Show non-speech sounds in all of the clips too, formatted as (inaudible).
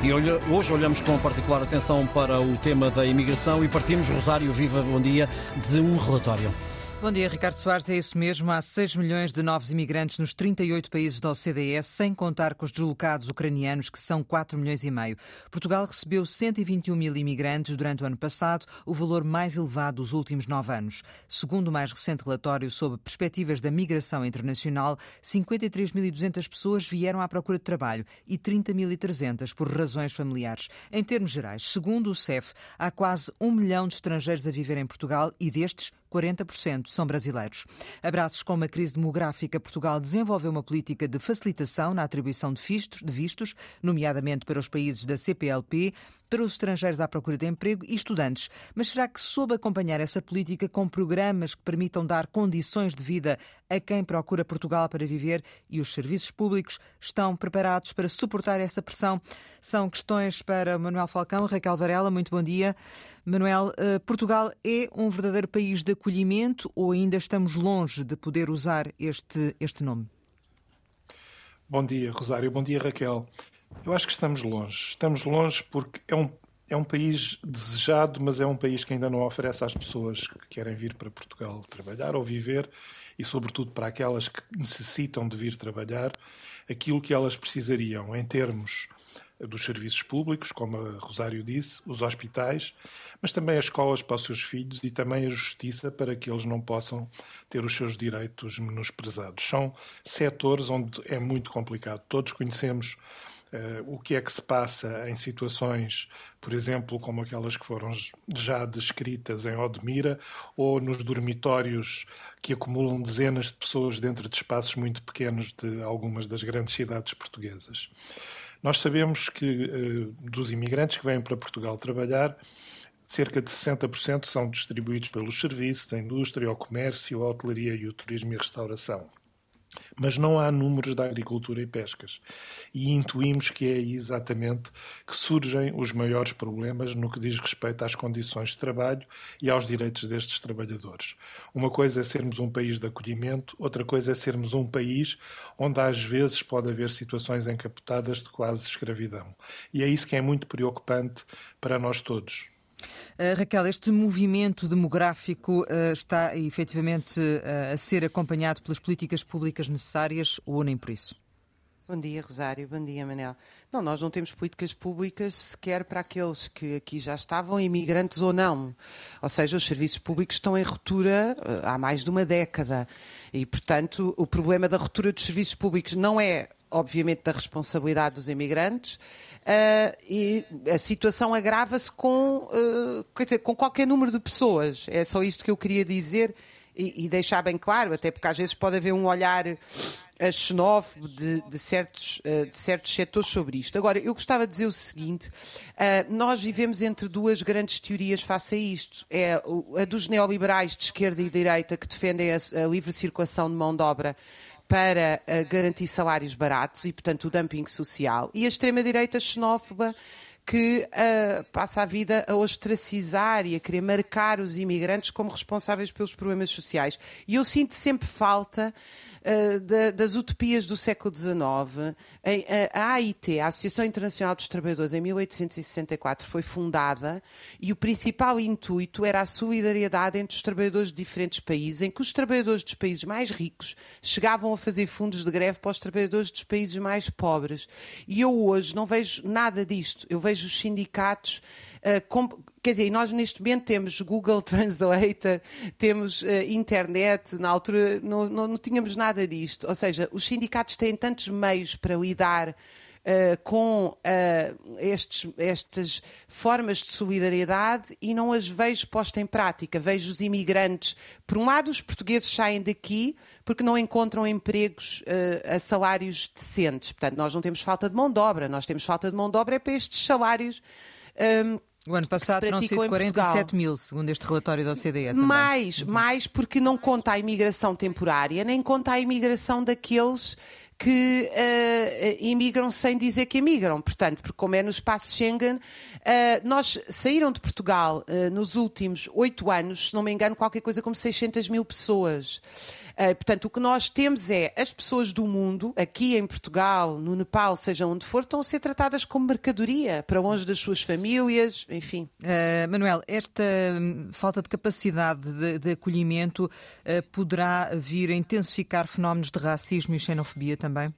E hoje olhamos com particular atenção para o tema da imigração e partimos, Rosário Viva, bom dia, de um relatório. Bom dia, Ricardo Soares. É isso mesmo. Há 6 milhões de novos imigrantes nos 38 países da OCDE, sem contar com os deslocados ucranianos, que são 4 milhões e meio. Portugal recebeu 121 mil imigrantes durante o ano passado, o valor mais elevado dos últimos nove anos. Segundo o mais recente relatório sobre perspectivas da migração internacional, 53.200 pessoas vieram à procura de trabalho e 30.300 por razões familiares. Em termos gerais, segundo o CEF, há quase um milhão de estrangeiros a viver em Portugal e destes, 40% são brasileiros. Abraços com uma crise demográfica, Portugal desenvolveu uma política de facilitação na atribuição de vistos, de vistos nomeadamente para os países da CPLP, para os estrangeiros à procura de emprego e estudantes. Mas será que soube acompanhar essa política com programas que permitam dar condições de vida a quem procura Portugal para viver e os serviços públicos estão preparados para suportar essa pressão? São questões para Manuel Falcão, Raquel Varela, muito bom dia. Manuel, eh, Portugal é um verdadeiro país de acolhimento ou ainda estamos longe de poder usar este, este nome? Bom dia, Rosário. Bom dia, Raquel. Eu acho que estamos longe. Estamos longe porque é um, é um país desejado, mas é um país que ainda não oferece às pessoas que querem vir para Portugal trabalhar ou viver, e sobretudo para aquelas que necessitam de vir trabalhar, aquilo que elas precisariam em termos dos serviços públicos, como a Rosário disse, os hospitais, mas também as escolas para os seus filhos e também a justiça para que eles não possam ter os seus direitos menosprezados. São setores onde é muito complicado. Todos conhecemos Uh, o que é que se passa em situações, por exemplo, como aquelas que foram já descritas em Odmira, ou nos dormitórios que acumulam dezenas de pessoas dentro de espaços muito pequenos de algumas das grandes cidades portuguesas. Nós sabemos que uh, dos imigrantes que vêm para Portugal trabalhar, cerca de 60% são distribuídos pelos serviços, a indústria, o comércio, a hotelaria e o turismo e restauração. Mas não há números da agricultura e pescas. E intuímos que é exatamente que surgem os maiores problemas no que diz respeito às condições de trabalho e aos direitos destes trabalhadores. Uma coisa é sermos um país de acolhimento, outra coisa é sermos um país onde às vezes pode haver situações encapotadas de quase escravidão. E é isso que é muito preocupante para nós todos. Uh, Raquel, este movimento demográfico uh, está efetivamente uh, a ser acompanhado pelas políticas públicas necessárias ou nem por isso? Bom dia, Rosário. Bom dia, Manel. Não, nós não temos políticas públicas sequer para aqueles que aqui já estavam, imigrantes ou não. Ou seja, os serviços públicos estão em ruptura há mais de uma década. E, portanto, o problema da ruptura dos serviços públicos não é obviamente, da responsabilidade dos imigrantes, uh, e a situação agrava-se com, uh, com qualquer número de pessoas. É só isto que eu queria dizer e, e deixar bem claro, até porque às vezes pode haver um olhar uh, xenófobo de, de, certos, de certos setores sobre isto. Agora, eu gostava de dizer o seguinte: nós vivemos entre duas grandes teorias face a isto. É a dos neoliberais de esquerda e direita que defendem a livre circulação de mão de obra para uh, garantir salários baratos e, portanto, o dumping social. E a extrema-direita xenófoba que uh, passa a vida a ostracizar e a querer marcar os imigrantes como responsáveis pelos problemas sociais. E eu sinto sempre falta da, das utopias do século XIX. A, AIT, a Associação Internacional dos Trabalhadores, em 1864 foi fundada e o principal intuito era a solidariedade entre os trabalhadores de diferentes países, em que os trabalhadores dos países mais ricos chegavam a fazer fundos de greve para os trabalhadores dos países mais pobres. E eu hoje não vejo nada disto. Eu vejo os sindicatos Uh, com, quer dizer, nós neste momento temos Google (laughs) Translator, temos uh, internet, na altura não, não, não, tínhamos nada disto. Ou seja, os sindicatos têm tantos meios para lidar. Uh, com estes, estas formas de solidariedade e não as vejo postas em prática. Vejo os imigrantes, por um lado, os portugueses saem daqui porque não encontram empregos a salários decentes. Portanto, nós não temos falta de mão de obra, nós temos falta de mão de obra é para estes salários. Um, o ano passado terão sido 47 mil, segundo este relatório da OCDE. Também. Mais, uhum. mais porque não conta a imigração temporária, nem conta a imigração daqueles que uh, imigram sem dizer que imigram. Portanto, porque como é no espaço Schengen, uh, nós saíram de Portugal uh, nos últimos oito anos, se não me engano, qualquer coisa como 600 mil pessoas. Uh, portanto, o que nós temos é as pessoas do mundo, aqui em Portugal, no Nepal, seja onde for, estão a ser tratadas como mercadoria, para longe das suas famílias, enfim. Uh, Manuel, esta hum, falta de capacidade de, de acolhimento uh, poderá vir a intensificar fenómenos de racismo e xenofobia também?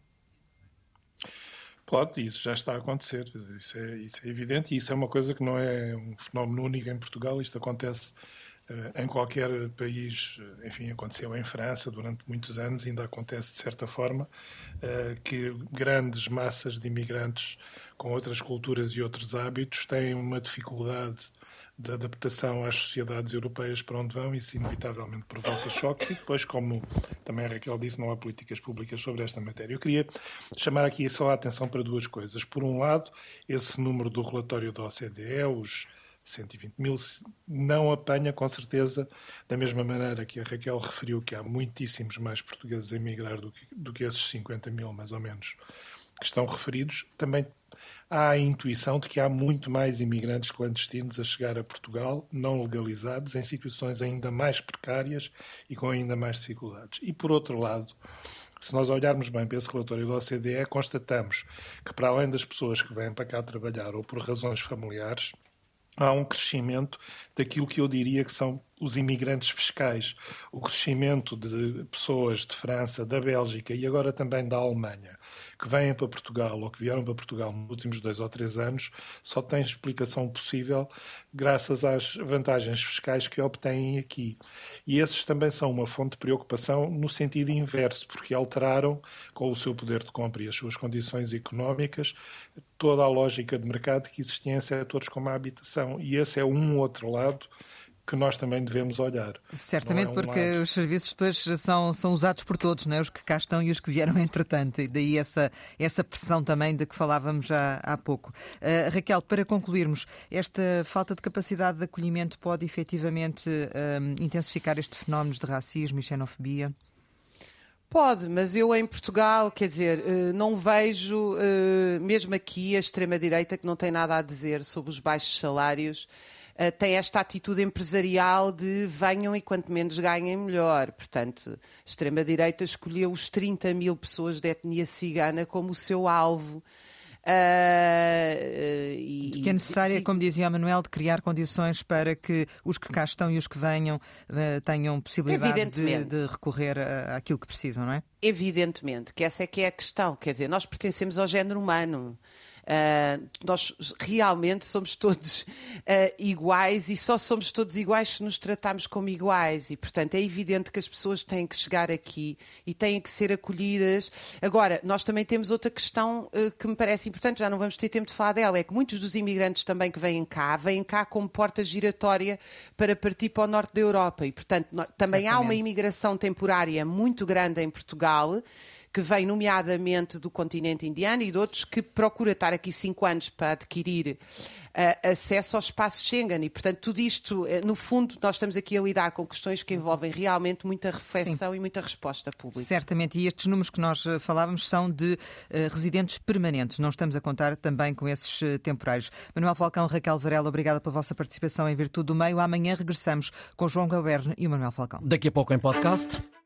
Pode, isso já está a acontecer, isso é, isso é evidente, e isso é uma coisa que não é um fenómeno único em Portugal, isto acontece em qualquer país, eh, enfim, aconteceu em França durante muitos anos, ainda acontece de certa forma, uh, que grandes massas de imigrantes com outras culturas e outros hábitos têm uma dificuldade de adaptação às sociedades europeias para onde vão, isso inevitavelmente provoca choques e depois, como também a Raquel disse, não há políticas públicas sobre esta matéria. Eu queria chamar aqui só a atenção para duas coisas. Por um lado, esse número do relatório da OCDE, os 120 mil, não apanha com certeza, da mesma maneira que a Raquel referiu que há muitíssimos mais portugueses a emigrar do que, do que esses 50 mil, mais ou menos, que estão referidos, também há a intuição de que há muito mais imigrantes clandestinos a chegar a Portugal, não legalizados, em situações ainda mais precárias e com ainda mais dificuldades. E, por outro lado, se nós olharmos bem para esse relatório da OCDE, constatamos que, para além das pessoas que vêm para cá trabalhar ou por razões familiares, há um crescimento daquilo que eu diria que são os imigrantes fiscais, o crescimento de pessoas de França, da Bélgica e agora também da Alemanha, que vêm para Portugal ou que vieram para Portugal nos últimos dois ou três anos, só tem explicação possível graças às vantagens fiscais que obtêm aqui. E esses também são uma fonte de preocupação no sentido inverso, porque alteraram, com o seu poder de compra e as suas condições económicas, toda a lógica de mercado que existia em setores como a habitação. E esse é um outro lado que nós também devemos olhar. Certamente, é um porque lado... os serviços depois são, são usados por todos, não é? os que cá estão e os que vieram (laughs) entretanto, e daí essa, essa pressão também de que falávamos já há pouco. Uh, Raquel, para concluirmos, esta falta de capacidade de acolhimento pode efetivamente uh, intensificar estes fenómenos de racismo e xenofobia? Pode, mas eu em Portugal, quer dizer, eh, não vejo, mesmo aqui, a extrema-direita que não tem nada a dizer sobre os baixos salários uh, tem esta atitude empresarial de venham e quanto menos ganhem, melhor. Portanto, a extrema-direita escolheu os 30 mil pessoas de etnia cigana como o seu alvo. Uh, e, que é necessária, como dizia a Manuel, de criar condições para que os que cá estão e os que venham uh, tenham possibilidade de, de, recorrer àquilo que precisam, não é? Evidentemente, que essa é que é a questão. Quer dizer, nós pertencemos ao género humano. Uh, nós realmente somos todos uh, iguais e só somos todos iguais se nos tratarmos como iguais. E, portanto, é evidente que as pessoas têm que chegar aqui e têm que ser acolhidas. Agora, nós também temos outra questão uh, que me parece importante, já não vamos ter tempo de falar dela, é que muitos dos imigrantes também que vêm cá, vêm cá como porta giratória para partir para o norte da Europa. E, portanto, também Certamente. há uma imigração temporária muito grande em Portugal que vem nomeadamente do continente indiano e de outros que procura estar aqui cinco anos para adquirir uh, acesso ao espaço Schengen. E, portanto, tudo isto, uh, no fundo, nós estamos aqui a lidar com questões que envolvem realmente muita reflexão Sim. e muita resposta pública. Certamente, e estes números que nós eh, falávamos são de uh, residentes permanentes, não estamos a contar também com esses temporários. Manuel Falcão, Raquel Varela, obrigada pela vossa participação em Virtude do Meio. Amanhã regressamos com João Galberno e o Manuel Falcão. Daqui a pouco em podcast.